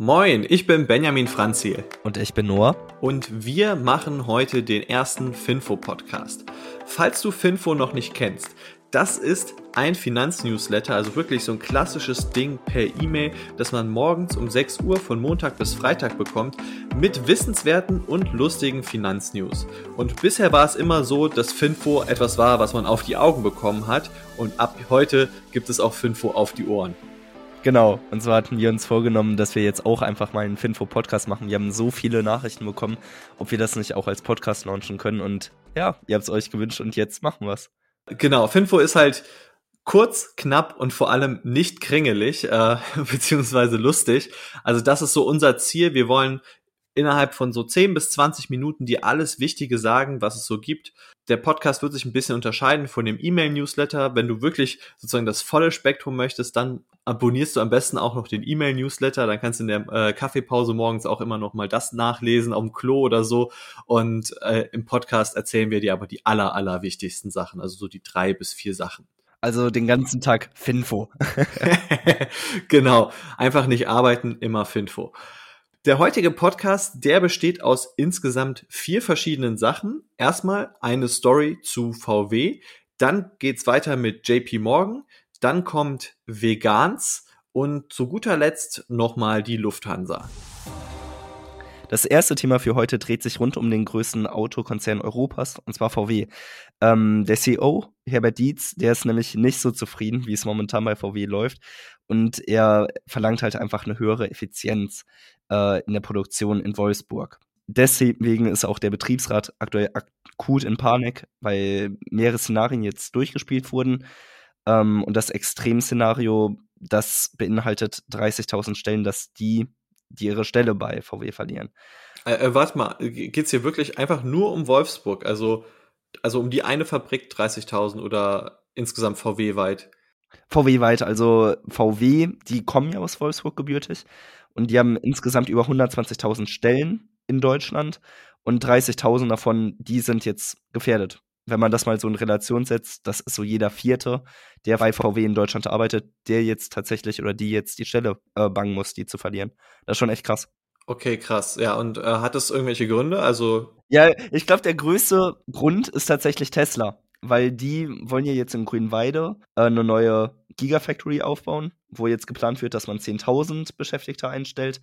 Moin, ich bin Benjamin Franziel. Und ich bin Noah. Und wir machen heute den ersten Finfo-Podcast. Falls du Finfo noch nicht kennst, das ist ein Finanznewsletter, also wirklich so ein klassisches Ding per E-Mail, das man morgens um 6 Uhr von Montag bis Freitag bekommt, mit wissenswerten und lustigen Finanznews. Und bisher war es immer so, dass Finfo etwas war, was man auf die Augen bekommen hat. Und ab heute gibt es auch Finfo auf die Ohren. Genau, und so hatten wir uns vorgenommen, dass wir jetzt auch einfach mal einen Finfo-Podcast machen. Wir haben so viele Nachrichten bekommen, ob wir das nicht auch als Podcast launchen können. Und ja, ihr habt es euch gewünscht und jetzt machen wir es. Genau, Finfo ist halt kurz, knapp und vor allem nicht kringelig, äh, beziehungsweise lustig. Also das ist so unser Ziel. Wir wollen innerhalb von so 10 bis 20 Minuten dir alles Wichtige sagen, was es so gibt. Der Podcast wird sich ein bisschen unterscheiden von dem E-Mail-Newsletter. Wenn du wirklich sozusagen das volle Spektrum möchtest, dann abonnierst du am besten auch noch den E-Mail-Newsletter. Dann kannst du in der äh, Kaffeepause morgens auch immer noch mal das nachlesen, auf dem Klo oder so. Und äh, im Podcast erzählen wir dir aber die aller, aller wichtigsten Sachen, also so die drei bis vier Sachen. Also den ganzen Tag Finfo. genau. Einfach nicht arbeiten, immer Finfo. Der heutige Podcast, der besteht aus insgesamt vier verschiedenen Sachen. Erstmal eine Story zu VW, dann geht's weiter mit JP Morgan, dann kommt Vegans und zu guter Letzt nochmal die Lufthansa. Das erste Thema für heute dreht sich rund um den größten Autokonzern Europas, und zwar VW. Ähm, der CEO, Herbert Dietz, der ist nämlich nicht so zufrieden, wie es momentan bei VW läuft. Und er verlangt halt einfach eine höhere Effizienz äh, in der Produktion in Wolfsburg. Deswegen ist auch der Betriebsrat aktuell akut in Panik, weil mehrere Szenarien jetzt durchgespielt wurden. Ähm, und das Extremszenario, das beinhaltet 30.000 Stellen, dass die, die ihre Stelle bei VW verlieren. Äh, äh, warte mal, geht's hier wirklich einfach nur um Wolfsburg? Also, also um die eine Fabrik 30.000 oder insgesamt VW weit? VW weit, also VW, die kommen ja aus Wolfsburg gebürtig und die haben insgesamt über 120.000 Stellen in Deutschland und 30.000 davon, die sind jetzt gefährdet. Wenn man das mal so in Relation setzt, das ist so jeder Vierte, der bei VW in Deutschland arbeitet, der jetzt tatsächlich oder die jetzt die Stelle äh, bangen muss, die zu verlieren. Das ist schon echt krass. Okay, krass. Ja, und äh, hat das irgendwelche Gründe? Also ja, ich glaube, der größte Grund ist tatsächlich Tesla weil die wollen ja jetzt in Grünweide äh, eine neue Gigafactory aufbauen, wo jetzt geplant wird, dass man 10.000 Beschäftigte einstellt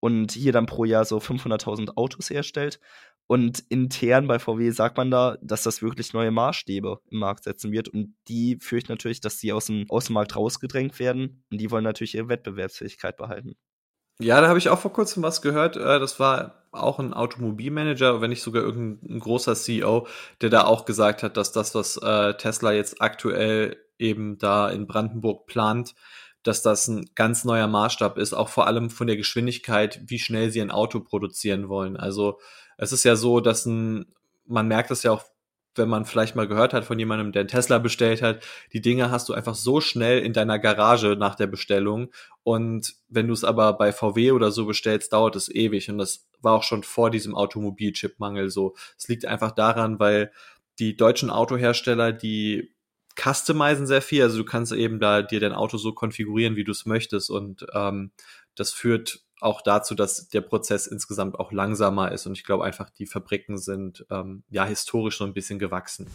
und hier dann pro Jahr so 500.000 Autos herstellt. Und intern bei VW sagt man da, dass das wirklich neue Maßstäbe im Markt setzen wird. Und die fürchten natürlich, dass sie aus dem, Markt rausgedrängt werden. Und die wollen natürlich ihre Wettbewerbsfähigkeit behalten. Ja, da habe ich auch vor kurzem was gehört. Äh, das war auch ein Automobilmanager, wenn nicht sogar irgendein großer CEO, der da auch gesagt hat, dass das, was äh, Tesla jetzt aktuell eben da in Brandenburg plant, dass das ein ganz neuer Maßstab ist, auch vor allem von der Geschwindigkeit, wie schnell sie ein Auto produzieren wollen. Also es ist ja so, dass ein, man merkt das ja auch wenn man vielleicht mal gehört hat von jemandem, der einen Tesla bestellt hat, die Dinge hast du einfach so schnell in deiner Garage nach der Bestellung. Und wenn du es aber bei VW oder so bestellst, dauert es ewig. Und das war auch schon vor diesem Automobilchipmangel so. Es liegt einfach daran, weil die deutschen Autohersteller, die customizen sehr viel. Also du kannst eben da dir dein Auto so konfigurieren, wie du es möchtest. Und ähm, das führt auch dazu, dass der Prozess insgesamt auch langsamer ist. Und ich glaube einfach, die Fabriken sind ähm, ja historisch so ein bisschen gewachsen.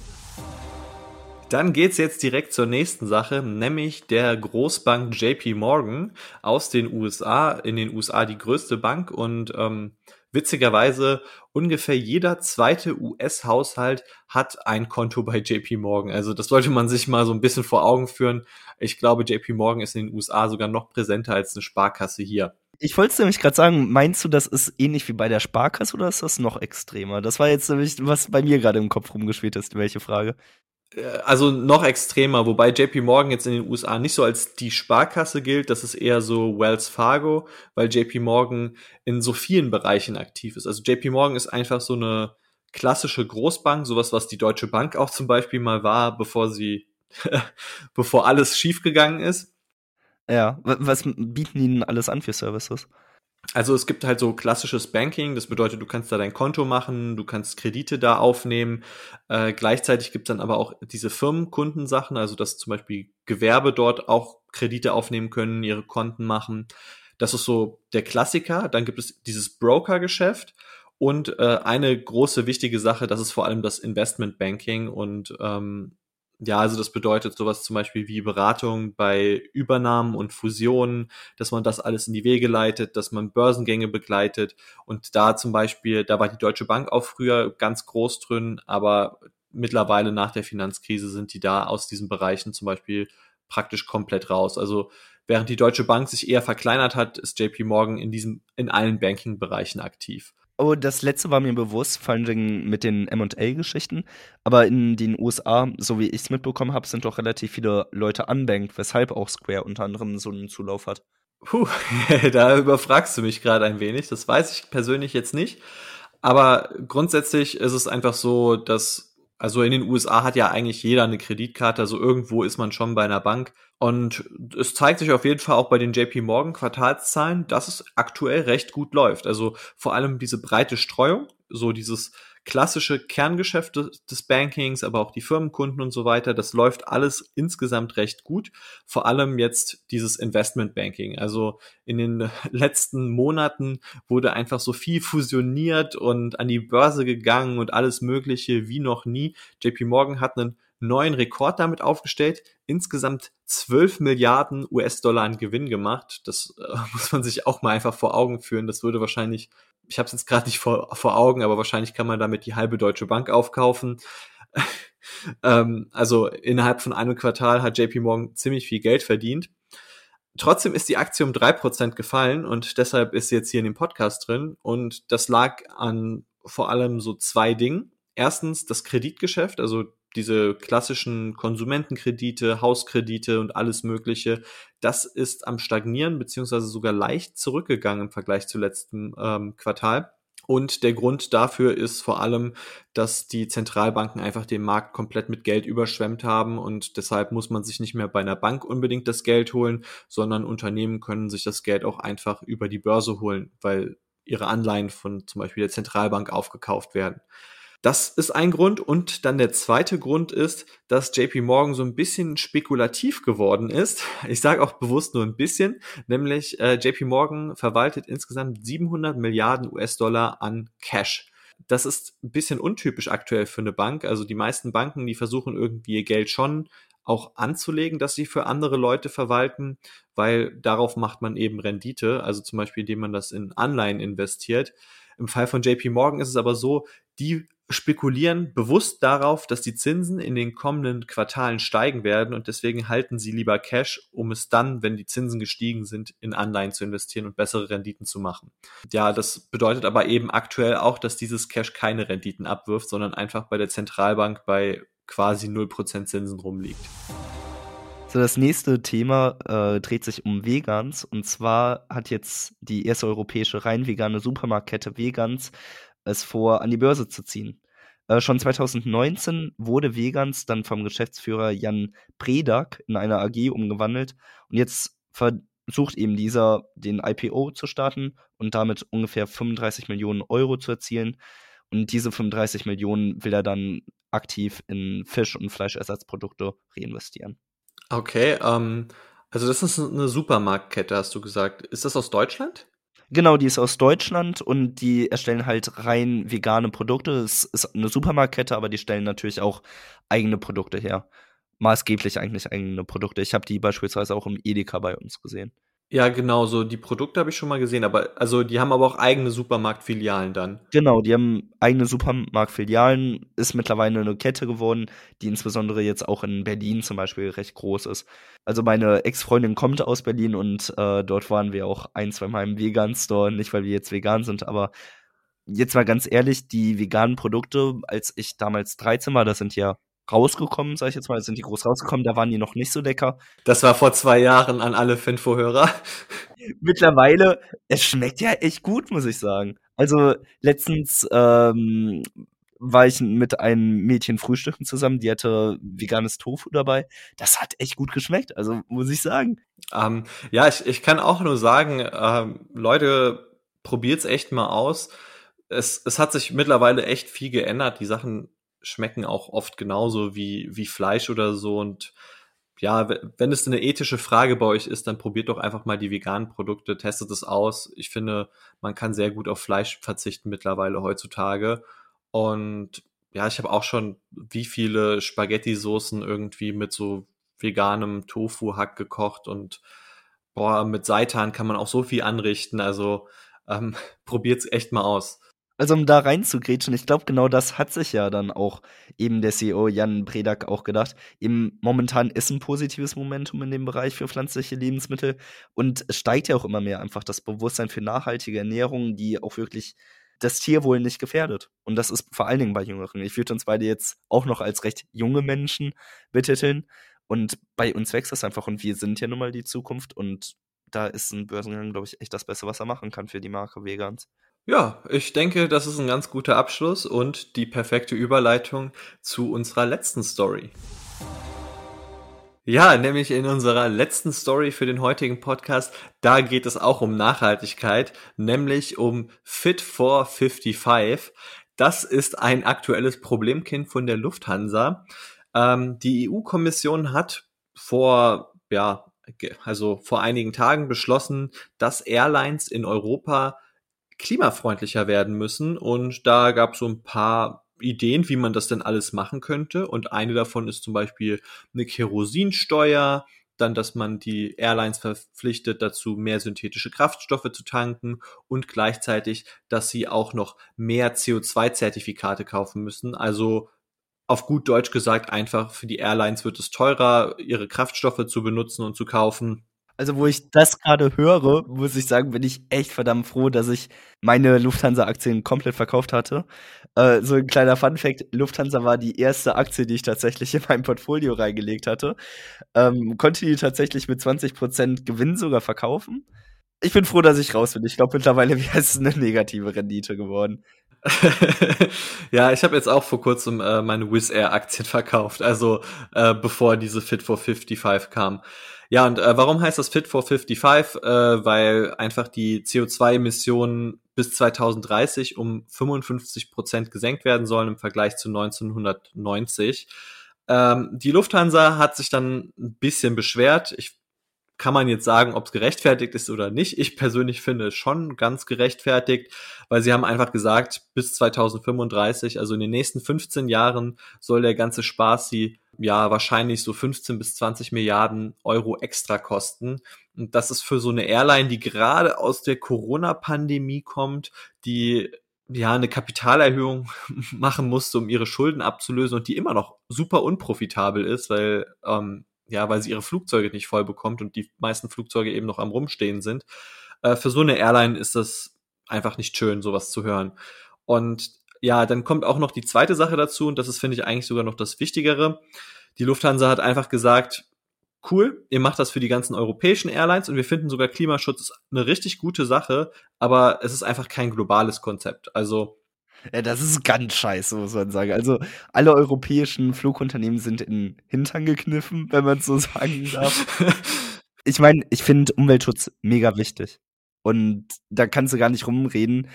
Dann geht's jetzt direkt zur nächsten Sache, nämlich der Großbank JP Morgan aus den USA, in den USA die größte Bank und ähm, witzigerweise ungefähr jeder zweite US-Haushalt hat ein Konto bei JP Morgan. Also das sollte man sich mal so ein bisschen vor Augen führen. Ich glaube, JP Morgan ist in den USA sogar noch präsenter als eine Sparkasse hier. Ich wollte es nämlich gerade sagen, meinst du, das ist ähnlich wie bei der Sparkasse oder ist das noch extremer? Das war jetzt nämlich, was bei mir gerade im Kopf rumgeschwebt ist, welche Frage. Äh, also noch extremer, wobei JP Morgan jetzt in den USA nicht so als die Sparkasse gilt, das ist eher so Wells Fargo, weil JP Morgan in so vielen Bereichen aktiv ist. Also JP Morgan ist einfach so eine klassische Großbank, sowas, was die Deutsche Bank auch zum Beispiel mal war, bevor sie, bevor alles schiefgegangen ist. Ja, was bieten denn alles an für Services? Also es gibt halt so klassisches Banking, das bedeutet, du kannst da dein Konto machen, du kannst Kredite da aufnehmen. Äh, gleichzeitig gibt es dann aber auch diese Firmenkundensachen, also dass zum Beispiel Gewerbe dort auch Kredite aufnehmen können, ihre Konten machen. Das ist so der Klassiker. Dann gibt es dieses Broker-Geschäft und äh, eine große wichtige Sache, das ist vor allem das Investment Banking und ähm, ja, also das bedeutet sowas zum Beispiel wie Beratung bei Übernahmen und Fusionen, dass man das alles in die Wege leitet, dass man Börsengänge begleitet. Und da zum Beispiel, da war die Deutsche Bank auch früher ganz groß drin, aber mittlerweile nach der Finanzkrise sind die da aus diesen Bereichen zum Beispiel praktisch komplett raus. Also während die Deutsche Bank sich eher verkleinert hat, ist JP Morgan in diesem, in allen Banking-Bereichen aktiv. Oh, das letzte war mir bewusst, vor allem mit den MA-Geschichten. Aber in den USA, so wie ich es mitbekommen habe, sind doch relativ viele Leute unbanked, weshalb auch Square unter anderem so einen Zulauf hat. Puh, da überfragst du mich gerade ein wenig. Das weiß ich persönlich jetzt nicht. Aber grundsätzlich ist es einfach so, dass also in den USA hat ja eigentlich jeder eine Kreditkarte, also irgendwo ist man schon bei einer Bank. Und es zeigt sich auf jeden Fall auch bei den JP Morgan Quartalszahlen, dass es aktuell recht gut läuft. Also vor allem diese breite Streuung, so dieses klassische Kerngeschäft des Bankings, aber auch die Firmenkunden und so weiter, das läuft alles insgesamt recht gut. Vor allem jetzt dieses Investment Banking. Also in den letzten Monaten wurde einfach so viel fusioniert und an die Börse gegangen und alles Mögliche wie noch nie. JP Morgan hat einen neuen Rekord damit aufgestellt, insgesamt 12 Milliarden US-Dollar an Gewinn gemacht. Das äh, muss man sich auch mal einfach vor Augen führen. Das würde wahrscheinlich, ich habe es jetzt gerade nicht vor, vor Augen, aber wahrscheinlich kann man damit die halbe Deutsche Bank aufkaufen. ähm, also innerhalb von einem Quartal hat JP Morgan ziemlich viel Geld verdient. Trotzdem ist die Aktie um drei Prozent gefallen und deshalb ist sie jetzt hier in dem Podcast drin. Und das lag an vor allem so zwei Dingen. Erstens das Kreditgeschäft, also diese klassischen Konsumentenkredite, Hauskredite und alles Mögliche, das ist am Stagnieren beziehungsweise sogar leicht zurückgegangen im Vergleich zu letzten ähm, Quartal. Und der Grund dafür ist vor allem, dass die Zentralbanken einfach den Markt komplett mit Geld überschwemmt haben und deshalb muss man sich nicht mehr bei einer Bank unbedingt das Geld holen, sondern Unternehmen können sich das Geld auch einfach über die Börse holen, weil ihre Anleihen von zum Beispiel der Zentralbank aufgekauft werden. Das ist ein Grund. Und dann der zweite Grund ist, dass JP Morgan so ein bisschen spekulativ geworden ist. Ich sage auch bewusst nur ein bisschen, nämlich äh, JP Morgan verwaltet insgesamt 700 Milliarden US-Dollar an Cash. Das ist ein bisschen untypisch aktuell für eine Bank. Also die meisten Banken, die versuchen irgendwie ihr Geld schon auch anzulegen, dass sie für andere Leute verwalten, weil darauf macht man eben Rendite, also zum Beispiel indem man das in Anleihen investiert. Im Fall von JP Morgan ist es aber so, die spekulieren bewusst darauf, dass die Zinsen in den kommenden Quartalen steigen werden und deswegen halten sie lieber Cash, um es dann, wenn die Zinsen gestiegen sind, in Anleihen zu investieren und bessere Renditen zu machen. Ja, das bedeutet aber eben aktuell auch, dass dieses Cash keine Renditen abwirft, sondern einfach bei der Zentralbank bei quasi 0% Zinsen rumliegt. So, das nächste Thema äh, dreht sich um Vegans. Und zwar hat jetzt die erste europäische rein vegane Supermarktkette Vegans es vor, an die Börse zu ziehen. Äh, schon 2019 wurde Vegans dann vom Geschäftsführer Jan Predak in eine AG umgewandelt und jetzt versucht eben dieser, den IPO zu starten und damit ungefähr 35 Millionen Euro zu erzielen. Und diese 35 Millionen will er dann aktiv in Fisch- und Fleischersatzprodukte reinvestieren. Okay, ähm, also das ist eine Supermarktkette, hast du gesagt. Ist das aus Deutschland? Genau, die ist aus Deutschland und die erstellen halt rein vegane Produkte. Es ist eine Supermarktkette, aber die stellen natürlich auch eigene Produkte her. Maßgeblich eigentlich eigene Produkte. Ich habe die beispielsweise auch im Edeka bei uns gesehen. Ja, genau, so die Produkte habe ich schon mal gesehen, aber also die haben aber auch eigene Supermarktfilialen dann. Genau, die haben eigene Supermarktfilialen, ist mittlerweile eine Kette geworden, die insbesondere jetzt auch in Berlin zum Beispiel recht groß ist. Also meine Ex-Freundin kommt aus Berlin und äh, dort waren wir auch ein, zwei Mal im Vegan-Store, nicht weil wir jetzt vegan sind, aber jetzt mal ganz ehrlich, die veganen Produkte, als ich damals 13 war, das sind ja rausgekommen, sag ich jetzt mal, sind die groß rausgekommen, da waren die noch nicht so lecker. Das war vor zwei Jahren an alle Finfo-Hörer. Mittlerweile, es schmeckt ja echt gut, muss ich sagen. Also letztens ähm, war ich mit einem Mädchen frühstücken zusammen, die hatte veganes Tofu dabei. Das hat echt gut geschmeckt, also muss ich sagen. Ähm, ja, ich, ich kann auch nur sagen, ähm, Leute, probiert's echt mal aus. Es, es hat sich mittlerweile echt viel geändert. Die Sachen schmecken auch oft genauso wie, wie Fleisch oder so und ja, wenn es eine ethische Frage bei euch ist, dann probiert doch einfach mal die veganen Produkte, testet es aus. Ich finde, man kann sehr gut auf Fleisch verzichten mittlerweile heutzutage. Und ja, ich habe auch schon wie viele Spaghetti-Soßen irgendwie mit so veganem Tofu-Hack gekocht und boah, mit Seitan kann man auch so viel anrichten. Also ähm, probiert's echt mal aus. Also um da reinzugrätschen, ich glaube, genau das hat sich ja dann auch eben der CEO Jan Bredak auch gedacht. Eben momentan ist ein positives Momentum in dem Bereich für pflanzliche Lebensmittel und es steigt ja auch immer mehr einfach das Bewusstsein für nachhaltige Ernährung, die auch wirklich das Tierwohl nicht gefährdet. Und das ist vor allen Dingen bei Jüngeren. Ich würde uns beide jetzt auch noch als recht junge Menschen betiteln. Und bei uns wächst das einfach und wir sind ja nun mal die Zukunft und da ist ein Börsengang, glaube ich, echt das Beste, was er machen kann für die Marke Vegans. Ja, ich denke, das ist ein ganz guter Abschluss und die perfekte Überleitung zu unserer letzten Story. Ja, nämlich in unserer letzten Story für den heutigen Podcast, da geht es auch um Nachhaltigkeit, nämlich um Fit for 55. Das ist ein aktuelles Problemkind von der Lufthansa. Ähm, die EU-Kommission hat vor, ja, also vor einigen Tagen beschlossen, dass Airlines in Europa klimafreundlicher werden müssen. Und da gab es so ein paar Ideen, wie man das denn alles machen könnte. Und eine davon ist zum Beispiel eine Kerosinsteuer, dann, dass man die Airlines verpflichtet dazu, mehr synthetische Kraftstoffe zu tanken und gleichzeitig, dass sie auch noch mehr CO2-Zertifikate kaufen müssen. Also auf gut Deutsch gesagt, einfach für die Airlines wird es teurer, ihre Kraftstoffe zu benutzen und zu kaufen. Also, wo ich das gerade höre, muss ich sagen, bin ich echt verdammt froh, dass ich meine Lufthansa-Aktien komplett verkauft hatte. Äh, so ein kleiner Fun-Fact: Lufthansa war die erste Aktie, die ich tatsächlich in mein Portfolio reingelegt hatte. Ähm, konnte die tatsächlich mit 20% Gewinn sogar verkaufen. Ich bin froh, dass ich raus bin. Ich glaube, mittlerweile wäre es eine negative Rendite geworden. ja, ich habe jetzt auch vor kurzem äh, meine Wizz Air Aktien verkauft, also äh, bevor diese Fit for 55 kam. Ja, und äh, warum heißt das Fit for 55? Äh, weil einfach die CO2-Emissionen bis 2030 um 55 Prozent gesenkt werden sollen im Vergleich zu 1990. Ähm, die Lufthansa hat sich dann ein bisschen beschwert. Ich kann man jetzt sagen, ob es gerechtfertigt ist oder nicht. Ich persönlich finde es schon ganz gerechtfertigt, weil sie haben einfach gesagt, bis 2035, also in den nächsten 15 Jahren, soll der ganze Spaß sie ja wahrscheinlich so 15 bis 20 Milliarden Euro extra kosten. Und das ist für so eine Airline, die gerade aus der Corona-Pandemie kommt, die ja eine Kapitalerhöhung machen musste, um ihre Schulden abzulösen und die immer noch super unprofitabel ist, weil ähm, ja, weil sie ihre Flugzeuge nicht voll bekommt und die meisten Flugzeuge eben noch am Rumstehen sind. Äh, für so eine Airline ist das einfach nicht schön, sowas zu hören. Und ja, dann kommt auch noch die zweite Sache dazu und das ist, finde ich, eigentlich sogar noch das Wichtigere. Die Lufthansa hat einfach gesagt, cool, ihr macht das für die ganzen europäischen Airlines und wir finden sogar Klimaschutz eine richtig gute Sache, aber es ist einfach kein globales Konzept. Also ja, das ist ganz scheiße, muss man sagen. Also, alle europäischen Flugunternehmen sind in Hintern gekniffen, wenn man so sagen darf. ich meine, ich finde Umweltschutz mega wichtig. Und da kannst du gar nicht rumreden.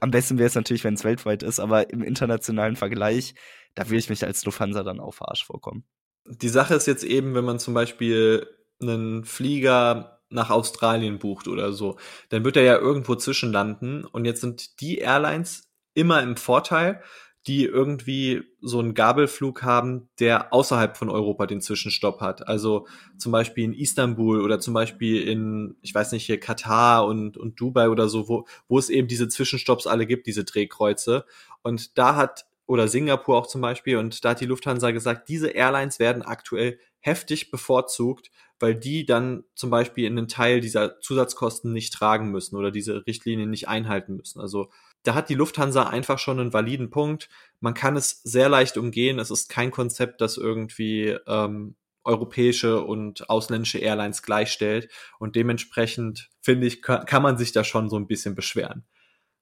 Am besten wäre es natürlich, wenn es weltweit ist, aber im internationalen Vergleich, da will ich mich als Lufthansa dann auch verarscht vorkommen. Die Sache ist jetzt eben, wenn man zum Beispiel einen Flieger nach Australien bucht oder so, dann wird er ja irgendwo zwischenlanden und jetzt sind die Airlines immer im Vorteil, die irgendwie so einen Gabelflug haben, der außerhalb von Europa den Zwischenstopp hat. Also zum Beispiel in Istanbul oder zum Beispiel in, ich weiß nicht, hier Katar und, und Dubai oder so, wo, wo es eben diese Zwischenstopps alle gibt, diese Drehkreuze. Und da hat, oder Singapur auch zum Beispiel, und da hat die Lufthansa gesagt, diese Airlines werden aktuell heftig bevorzugt, weil die dann zum Beispiel einen Teil dieser Zusatzkosten nicht tragen müssen oder diese Richtlinien nicht einhalten müssen. Also da hat die Lufthansa einfach schon einen validen Punkt. Man kann es sehr leicht umgehen. Es ist kein Konzept, das irgendwie ähm, europäische und ausländische Airlines gleichstellt. Und dementsprechend, finde ich, kann man sich da schon so ein bisschen beschweren.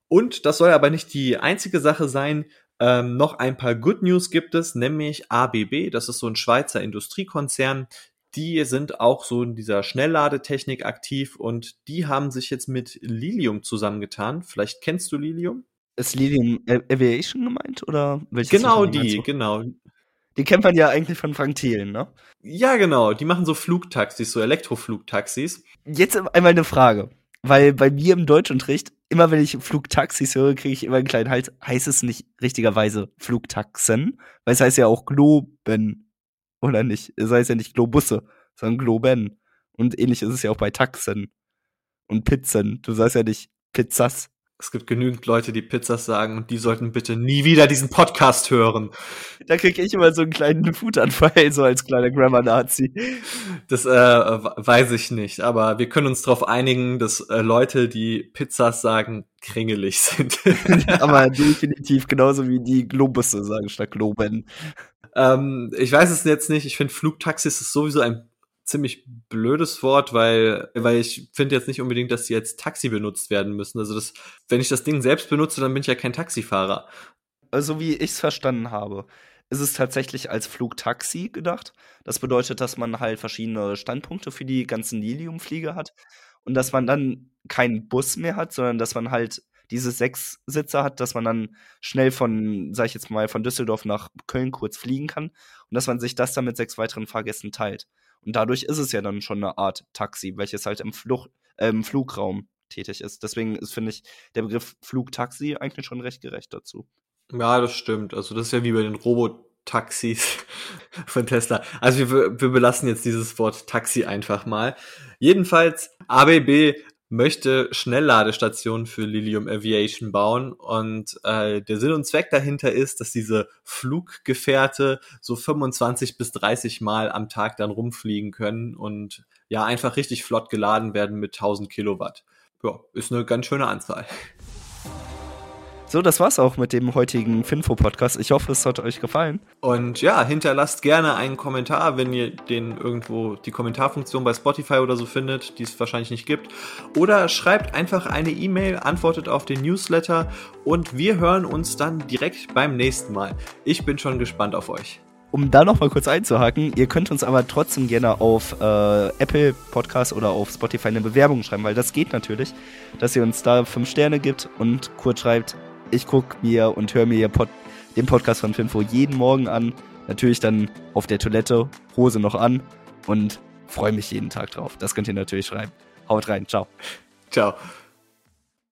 Und das soll aber nicht die einzige Sache sein. Ähm, noch ein paar Good News gibt es, nämlich ABB, das ist so ein Schweizer Industriekonzern, die sind auch so in dieser Schnellladetechnik aktiv und die haben sich jetzt mit Lilium zusammengetan. Vielleicht kennst du Lilium? Ist Lilium Aviation gemeint oder welches? Genau die, genau. Die kennt man ja eigentlich von Frank Thelen, ne? Ja, genau. Die machen so Flugtaxis, so Elektroflugtaxis. Jetzt einmal eine Frage. Weil bei mir im Deutschunterricht, immer wenn ich Flugtaxis höre, kriege ich immer einen kleinen Hals. Heißt es nicht richtigerweise Flugtaxen? Weil es heißt ja auch Globen. Oder nicht? Es heißt ja nicht Globusse, sondern Globen. Und ähnlich ist es ja auch bei Taxen und Pizzen. Du sagst ja nicht Pizzas. Es gibt genügend Leute, die Pizzas sagen und die sollten bitte nie wieder diesen Podcast hören. Da kriege ich immer so einen kleinen Futanfall, so als kleiner Grammar-Nazi. Das äh, weiß ich nicht, aber wir können uns darauf einigen, dass äh, Leute, die Pizzas sagen, kringelig sind. aber definitiv genauso wie die Globusse sagen statt Globen. Ähm, ich weiß es jetzt nicht. Ich finde Flugtaxis ist sowieso ein ziemlich blödes Wort, weil, weil ich finde jetzt nicht unbedingt, dass sie jetzt Taxi benutzt werden müssen. Also das, wenn ich das Ding selbst benutze, dann bin ich ja kein Taxifahrer. Also wie ich es verstanden habe, ist es tatsächlich als Flugtaxi gedacht. Das bedeutet, dass man halt verschiedene Standpunkte für die ganzen Lilium-Flieger hat und dass man dann keinen Bus mehr hat, sondern dass man halt diese sechs Sitze hat, dass man dann schnell von, sag ich jetzt mal, von Düsseldorf nach Köln kurz fliegen kann und dass man sich das dann mit sechs weiteren Fahrgästen teilt. Und dadurch ist es ja dann schon eine Art Taxi, welches halt im, Fluch, äh, im Flugraum tätig ist. Deswegen ist, finde ich, der Begriff Flugtaxi eigentlich schon recht gerecht dazu. Ja, das stimmt. Also das ist ja wie bei den Robotaxis von Tesla. Also wir, wir belassen jetzt dieses Wort Taxi einfach mal. Jedenfalls, ABB möchte Schnellladestationen für Lilium Aviation bauen und äh, der Sinn und Zweck dahinter ist, dass diese Fluggefährte so 25 bis 30 Mal am Tag dann rumfliegen können und ja einfach richtig flott geladen werden mit 1000 Kilowatt. Ja, ist eine ganz schöne Anzahl. So, das war's auch mit dem heutigen Finfo-Podcast. Ich hoffe, es hat euch gefallen. Und ja, hinterlasst gerne einen Kommentar, wenn ihr den irgendwo die Kommentarfunktion bei Spotify oder so findet, die es wahrscheinlich nicht gibt. Oder schreibt einfach eine E-Mail, antwortet auf den Newsletter und wir hören uns dann direkt beim nächsten Mal. Ich bin schon gespannt auf euch um da noch mal kurz einzuhaken, ihr könnt uns aber trotzdem gerne auf äh, Apple Podcast oder auf Spotify eine Bewerbung schreiben, weil das geht natürlich, dass ihr uns da fünf Sterne gibt und kurz schreibt, ich gucke mir und höre mir Pod den Podcast von Finfo jeden Morgen an. Natürlich dann auf der Toilette, Hose noch an und freue mich jeden Tag drauf. Das könnt ihr natürlich schreiben. Haut rein, ciao. Ciao.